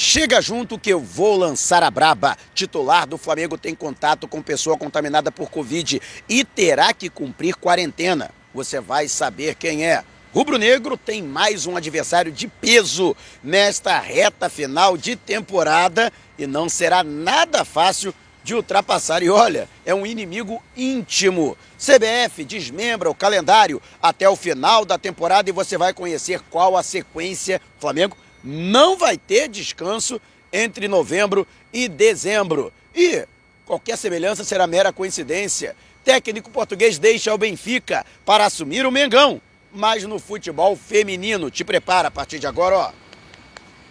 Chega junto que eu vou lançar a braba. Titular do Flamengo tem contato com pessoa contaminada por Covid e terá que cumprir quarentena. Você vai saber quem é. Rubro Negro tem mais um adversário de peso nesta reta final de temporada e não será nada fácil de ultrapassar. E olha, é um inimigo íntimo. CBF desmembra o calendário até o final da temporada e você vai conhecer qual a sequência. Flamengo não vai ter descanso entre novembro e dezembro. E qualquer semelhança será mera coincidência. Técnico português deixa o Benfica para assumir o Mengão. Mas no futebol feminino, te prepara a partir de agora, ó.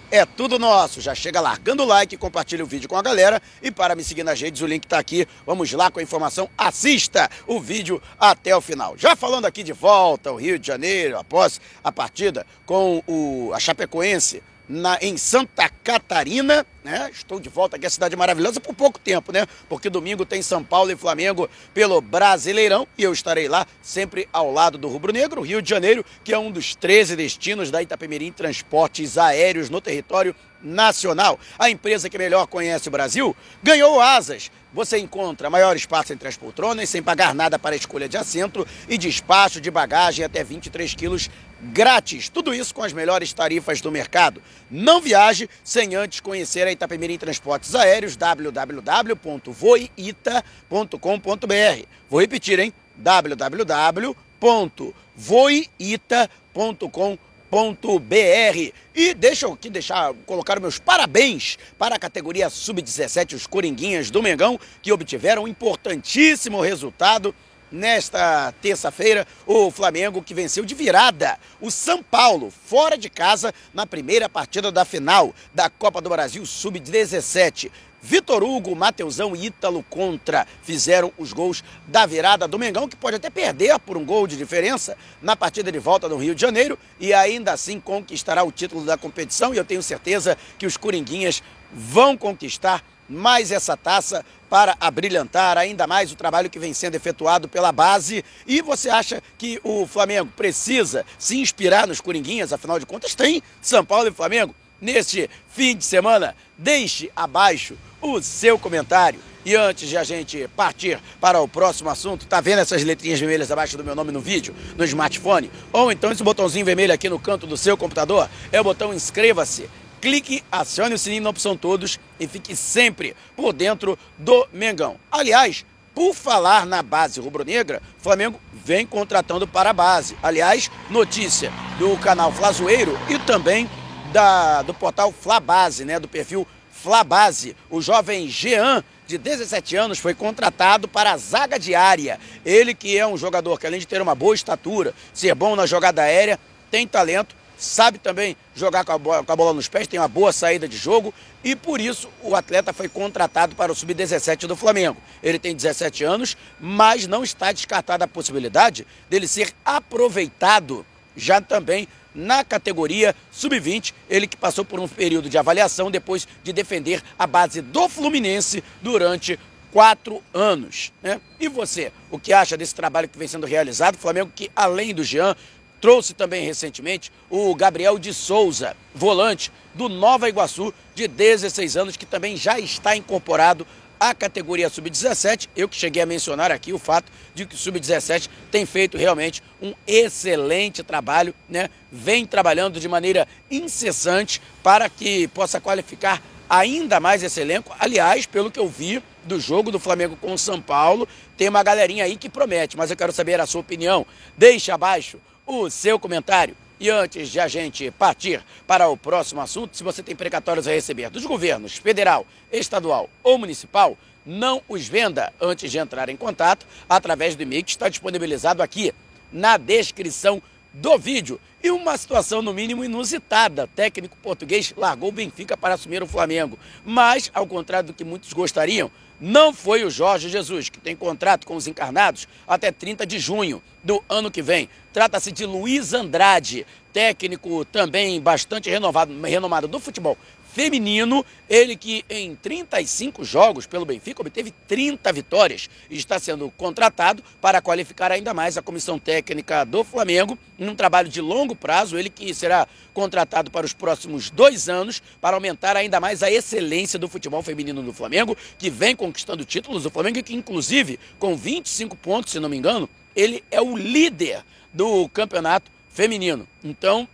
É tudo nosso. Já chega largando o like, compartilha o vídeo com a galera. E para me seguir nas redes, o link está aqui. Vamos lá com a informação. Assista o vídeo até o final. Já falando aqui de volta ao Rio de Janeiro, após a partida com o, a Chapecoense na, em Santa Catarina, né? Estou de volta aqui à cidade maravilhosa por pouco tempo, né? Porque domingo tem São Paulo e Flamengo pelo Brasileirão e eu estarei lá sempre ao lado do Rubro Negro, Rio de Janeiro, que é um dos 13 destinos da Itapemirim Transportes Aéreos no território nacional. A empresa que melhor conhece o Brasil ganhou asas. Você encontra maior espaço entre as poltronas, sem pagar nada para a escolha de assento e despacho de bagagem até 23 quilos grátis. Tudo isso com as melhores tarifas do mercado. Não viaje sem antes conhecer a Itapemirim Transportes Aéreos, www.voita.com.br. Vou repetir, hein? www.voita.com.br br E deixa eu aqui deixar, colocar meus parabéns para a categoria Sub-17, os Coringuinhas do Mengão, que obtiveram um importantíssimo resultado nesta terça-feira. O Flamengo que venceu de virada o São Paulo, fora de casa, na primeira partida da final da Copa do Brasil Sub-17. Vitor Hugo, Mateusão e Ítalo Contra fizeram os gols da virada do Mengão, que pode até perder por um gol de diferença na partida de volta no Rio de Janeiro e ainda assim conquistará o título da competição. E eu tenho certeza que os Coringuinhas vão conquistar mais essa taça para abrilhantar ainda mais o trabalho que vem sendo efetuado pela base. E você acha que o Flamengo precisa se inspirar nos Coringuinhas? Afinal de contas, tem São Paulo e Flamengo neste fim de semana. Deixe abaixo o seu comentário. E antes de a gente partir para o próximo assunto, tá vendo essas letrinhas vermelhas abaixo do meu nome no vídeo, no smartphone? Ou então esse botãozinho vermelho aqui no canto do seu computador? É o botão inscreva-se. Clique, acione o sininho na opção todos e fique sempre por dentro do Mengão. Aliás, por falar na base rubro-negra, Flamengo vem contratando para a base. Aliás, notícia do canal Flazoeiro e também da, do portal Flabase, né, do perfil Flabase. O jovem Jean, de 17 anos, foi contratado para a zaga diária. Ele que é um jogador que além de ter uma boa estatura, ser bom na jogada aérea, tem talento, sabe também jogar com a, bola, com a bola nos pés, tem uma boa saída de jogo e por isso o atleta foi contratado para o sub-17 do Flamengo. Ele tem 17 anos, mas não está descartada a possibilidade dele ser aproveitado já também na categoria sub-20, ele que passou por um período de avaliação depois de defender a base do Fluminense durante quatro anos. Né? E você, o que acha desse trabalho que vem sendo realizado? Flamengo que, além do Jean, trouxe também recentemente o Gabriel de Souza, volante do Nova Iguaçu, de 16 anos, que também já está incorporado a categoria sub-17. Eu que cheguei a mencionar aqui o fato de que o sub-17 tem feito realmente um excelente trabalho, né? Vem trabalhando de maneira incessante para que possa qualificar ainda mais esse elenco. Aliás, pelo que eu vi do jogo do Flamengo com o São Paulo, tem uma galerinha aí que promete, mas eu quero saber a sua opinião. Deixe abaixo o seu comentário. E antes de a gente partir para o próximo assunto, se você tem precatórios a receber dos governos federal, estadual ou municipal, não os venda antes de entrar em contato. Através do e-mail que está disponibilizado aqui na descrição do vídeo. E uma situação, no mínimo, inusitada. Técnico português largou o Benfica para assumir o Flamengo. Mas, ao contrário do que muitos gostariam, não foi o Jorge Jesus, que tem contrato com os encarnados até 30 de junho do ano que vem. Trata-se de Luiz Andrade, técnico também bastante renovado, renomado do futebol feminino, ele que em 35 jogos pelo Benfica obteve 30 vitórias e está sendo contratado para qualificar ainda mais a comissão técnica do Flamengo num trabalho de longo prazo, ele que será contratado para os próximos dois anos para aumentar ainda mais a excelência do futebol feminino do Flamengo, que vem conquistando títulos. O Flamengo que, inclusive, com 25 pontos, se não me engano, ele é o líder do campeonato feminino. Então,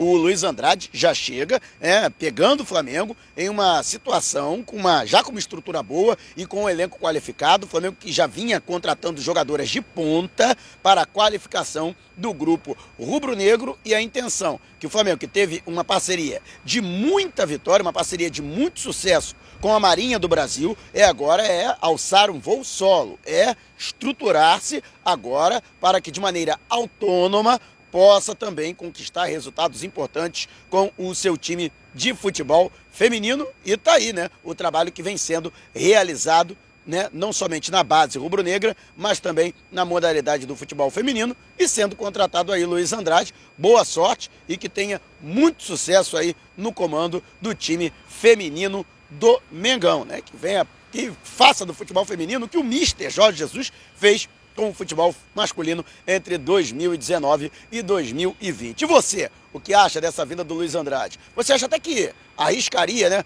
o Luiz Andrade já chega, é, pegando o Flamengo em uma situação com uma já com uma estrutura boa e com um elenco qualificado. O Flamengo que já vinha contratando jogadoras de ponta para a qualificação do grupo rubro-negro e a intenção que o Flamengo que teve uma parceria de muita vitória, uma parceria de muito sucesso com a Marinha do Brasil, é agora é alçar um voo solo, é estruturar-se agora para que de maneira autônoma possa também conquistar resultados importantes com o seu time de futebol feminino. E tá aí, né? O trabalho que vem sendo realizado, né? Não somente na base rubro-negra, mas também na modalidade do futebol feminino e sendo contratado aí Luiz Andrade. Boa sorte e que tenha muito sucesso aí no comando do time feminino do Mengão, né? Que venha que faça do futebol feminino o que o Mister Jorge Jesus fez com o futebol masculino entre 2019 e 2020. E você, o que acha dessa vinda do Luiz Andrade? Você acha até que arriscaria, né,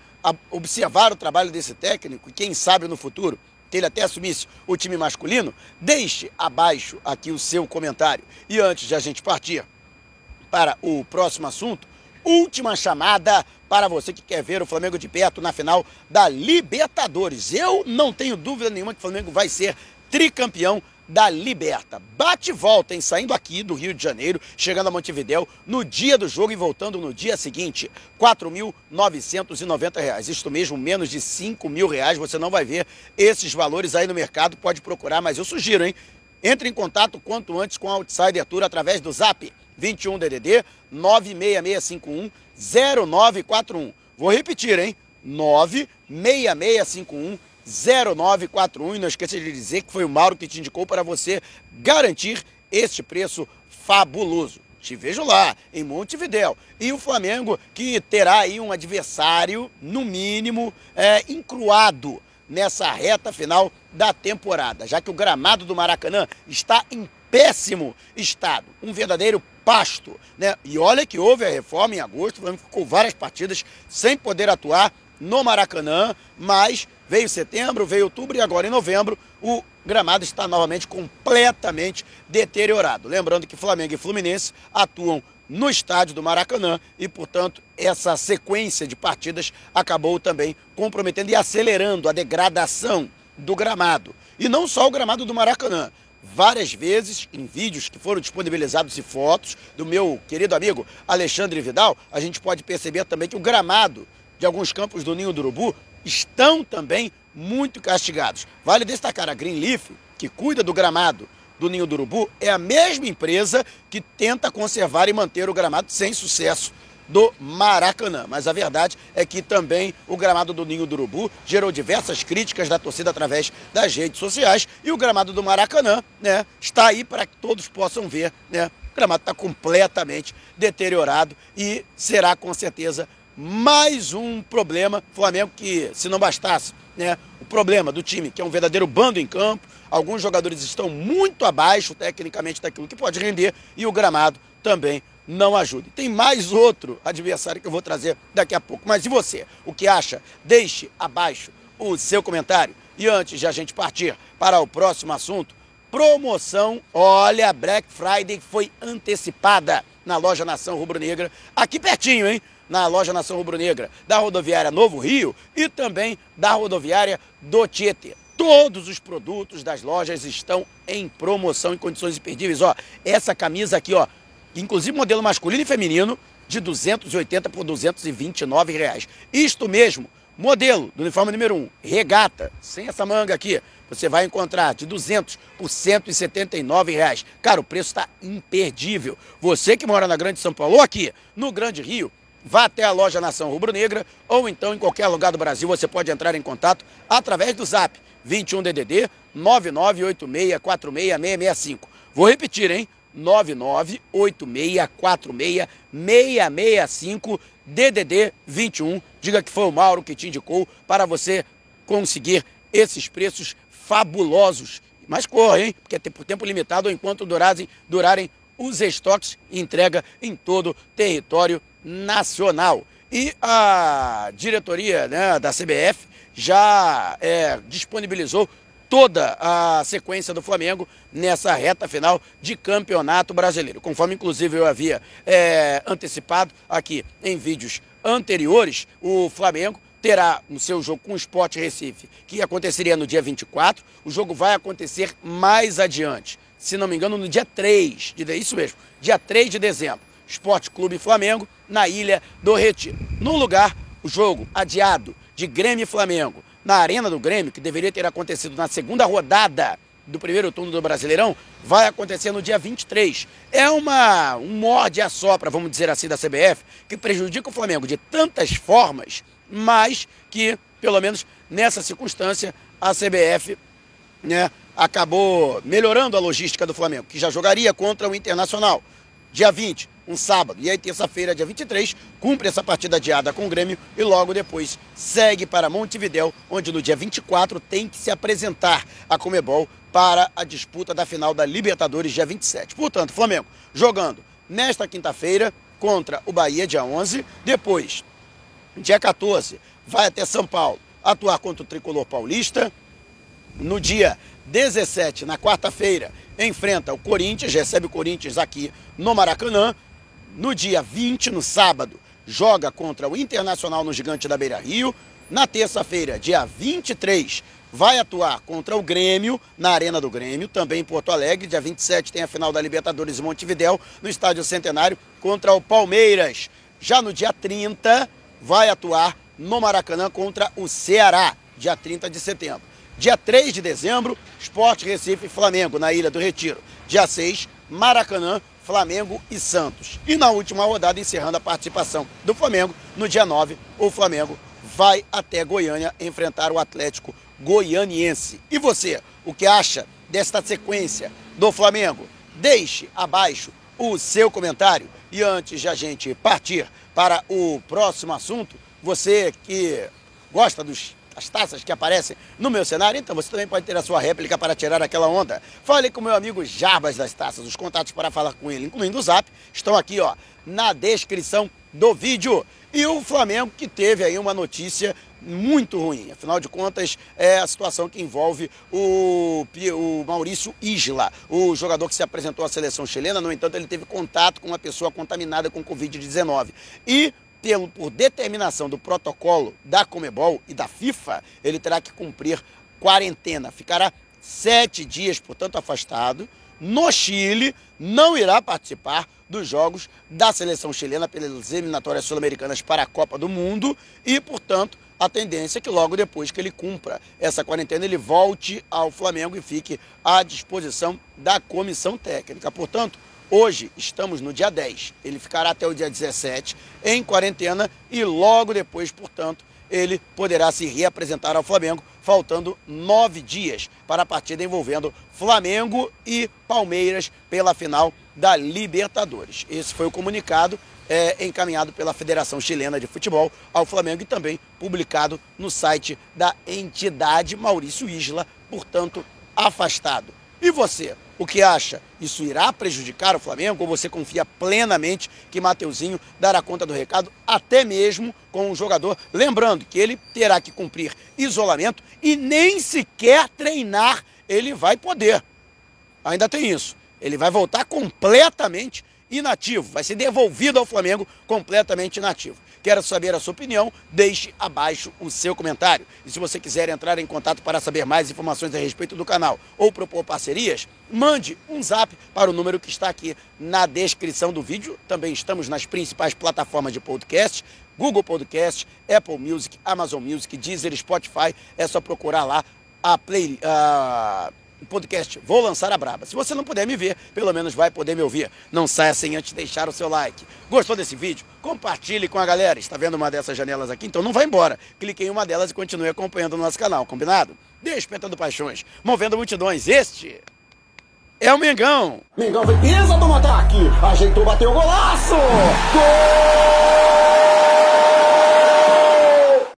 observar o trabalho desse técnico e quem sabe no futuro que ele até assumisse o time masculino? Deixe abaixo aqui o seu comentário. E antes de a gente partir para o próximo assunto, última chamada para você que quer ver o Flamengo de perto na final da Libertadores. Eu não tenho dúvida nenhuma que o Flamengo vai ser tricampeão da Liberta. Bate e volta, hein? Saindo aqui do Rio de Janeiro, chegando a Montevidéu, no dia do jogo e voltando no dia seguinte. R$ 4.990. Isto mesmo, menos de R$ mil reais. Você não vai ver esses valores aí no mercado, pode procurar, mas eu sugiro, hein? Entre em contato quanto antes com a Outsider Tour através do zap 21 DDD 96651 0941. Vou repetir, hein? 96651 0941. E não esqueça de dizer que foi o Mauro que te indicou para você garantir este preço fabuloso. Te vejo lá, em Montevidéu. E o Flamengo que terá aí um adversário, no mínimo, é, encruado nessa reta final da temporada, já que o gramado do Maracanã está em péssimo estado, um verdadeiro pasto, né? E olha que houve a reforma em agosto, o Flamengo ficou várias partidas sem poder atuar no Maracanã, mas veio setembro, veio outubro e agora em novembro o gramado está novamente completamente deteriorado. Lembrando que Flamengo e Fluminense atuam no estádio do Maracanã e, portanto, essa sequência de partidas acabou também comprometendo e acelerando a degradação do gramado. E não só o gramado do Maracanã. Várias vezes, em vídeos que foram disponibilizados e fotos do meu querido amigo Alexandre Vidal, a gente pode perceber também que o gramado de alguns campos do Ninho do Urubu estão também muito castigados. Vale destacar a Greenleaf, que cuida do gramado do Ninho do Urubu, é a mesma empresa que tenta conservar e manter o gramado sem sucesso do Maracanã. Mas a verdade é que também o gramado do Ninho do Urubu gerou diversas críticas da torcida através das redes sociais e o gramado do Maracanã, né, está aí para que todos possam ver, né? O gramado está completamente deteriorado e será com certeza mais um problema. Flamengo que, se não bastasse, né, o problema do time, que é um verdadeiro bando em campo, alguns jogadores estão muito abaixo tecnicamente daquilo que pode render e o gramado também não ajuda. Tem mais outro adversário que eu vou trazer daqui a pouco. Mas e você? O que acha? Deixe abaixo o seu comentário. E antes de a gente partir para o próximo assunto, promoção, olha, Black Friday foi antecipada na loja Nação Rubro Negra, aqui pertinho, hein? Na loja Nação Rubro Negra da rodoviária Novo Rio e também da rodoviária do Tietê. Todos os produtos das lojas estão em promoção em condições imperdíveis. Ó, essa camisa aqui, ó, inclusive modelo masculino e feminino, de 280 por 229 reais. Isto mesmo, modelo do uniforme número 1, regata, sem essa manga aqui, você vai encontrar de 200 por 179 reais. Cara, o preço está imperdível. Você que mora na Grande São Paulo ou aqui no Grande Rio, vá até a loja Nação Rubro Negra ou então em qualquer lugar do Brasil você pode entrar em contato através do zap 21 DDD 9986466665. Vou repetir, hein? 9986466665 DDD 21. Diga que foi o Mauro que te indicou para você conseguir esses preços fabulosos. Mas corre, hein? Porque é por tempo limitado ou enquanto durarem, durarem os estoques entrega em todo o território nacional. E a diretoria né, da CBF já é, disponibilizou toda a sequência do Flamengo nessa reta final de campeonato brasileiro. Conforme, inclusive, eu havia é, antecipado aqui em vídeos anteriores, o Flamengo terá o seu jogo com o Sport Recife, que aconteceria no dia 24. O jogo vai acontecer mais adiante, se não me engano, no dia 3, de, isso mesmo, dia 3 de dezembro. Esporte Clube Flamengo, na Ilha do Retiro. No lugar, o jogo adiado de Grêmio e Flamengo na Arena do Grêmio, que deveria ter acontecido na segunda rodada do primeiro turno do Brasileirão, vai acontecer no dia 23. É uma, um morde a sopra, vamos dizer assim, da CBF, que prejudica o Flamengo de tantas formas, mas que, pelo menos nessa circunstância, a CBF né, acabou melhorando a logística do Flamengo, que já jogaria contra o Internacional. Dia 20, um sábado. E aí, terça-feira, dia 23, cumpre essa partida adiada com o Grêmio e logo depois segue para Montevidéu, onde no dia 24 tem que se apresentar a Comebol para a disputa da final da Libertadores, dia 27. Portanto, Flamengo jogando nesta quinta-feira contra o Bahia, dia 11. Depois, dia 14, vai até São Paulo atuar contra o Tricolor Paulista. No dia 17, na quarta-feira, enfrenta o Corinthians, recebe o Corinthians aqui no Maracanã. No dia 20, no sábado, joga contra o Internacional no Gigante da Beira Rio. Na terça-feira, dia 23, vai atuar contra o Grêmio, na Arena do Grêmio, também em Porto Alegre. Dia 27 tem a final da Libertadores Montevidéu, no Estádio Centenário, contra o Palmeiras. Já no dia 30, vai atuar no Maracanã contra o Ceará, dia 30 de setembro. Dia 3 de dezembro, Esporte Recife Flamengo, na Ilha do Retiro. Dia 6, Maracanã Flamengo e Santos. E na última rodada, encerrando a participação do Flamengo, no dia 9, o Flamengo vai até Goiânia enfrentar o Atlético Goianiense. E você, o que acha desta sequência do Flamengo? Deixe abaixo o seu comentário. E antes de a gente partir para o próximo assunto, você que gosta dos as taças que aparecem no meu cenário, então você também pode ter a sua réplica para tirar aquela onda. Fale com meu amigo Jarbas das Taças. Os contatos para falar com ele, incluindo o Zap, estão aqui ó, na descrição do vídeo. E o Flamengo que teve aí uma notícia muito ruim. Afinal de contas, é a situação que envolve o, o Maurício Isla, o jogador que se apresentou à seleção chilena. No entanto, ele teve contato com uma pessoa contaminada com Covid-19. E pelo, por determinação do protocolo da Comebol e da FIFA, ele terá que cumprir quarentena. Ficará sete dias, portanto, afastado. No Chile, não irá participar dos jogos da seleção chilena pelas eliminatórias sul-americanas para a Copa do Mundo e, portanto, a tendência é que logo depois que ele cumpra essa quarentena, ele volte ao Flamengo e fique à disposição da comissão técnica. Portanto, Hoje estamos no dia 10. Ele ficará até o dia 17 em quarentena e logo depois, portanto, ele poderá se reapresentar ao Flamengo, faltando nove dias para a partida envolvendo Flamengo e Palmeiras pela final da Libertadores. Esse foi o comunicado é, encaminhado pela Federação Chilena de Futebol ao Flamengo e também publicado no site da entidade Maurício Isla, portanto, afastado. E você? O que acha? Isso irá prejudicar o Flamengo ou você confia plenamente que Mateuzinho dará conta do recado, até mesmo com o jogador? Lembrando que ele terá que cumprir isolamento e nem sequer treinar ele vai poder. Ainda tem isso. Ele vai voltar completamente inativo, vai ser devolvido ao Flamengo completamente inativo. Quero saber a sua opinião, deixe abaixo o seu comentário. E se você quiser entrar em contato para saber mais informações a respeito do canal ou propor parcerias, mande um zap para o número que está aqui na descrição do vídeo. Também estamos nas principais plataformas de podcast, Google Podcast, Apple Music, Amazon Music, Deezer, Spotify. É só procurar lá a play, podcast Vou Lançar a Braba. Se você não puder me ver, pelo menos vai poder me ouvir. Não saia sem antes deixar o seu like. Gostou desse vídeo? Compartilhe com a galera. Está vendo uma dessas janelas aqui? Então não vai embora. Clique em uma delas e continue acompanhando o nosso canal, combinado? Despertando paixões, movendo multidões. Este é o Mengão. Mengão vem, pisa do ataque. Ajeitou, bateu o golaço. Gol!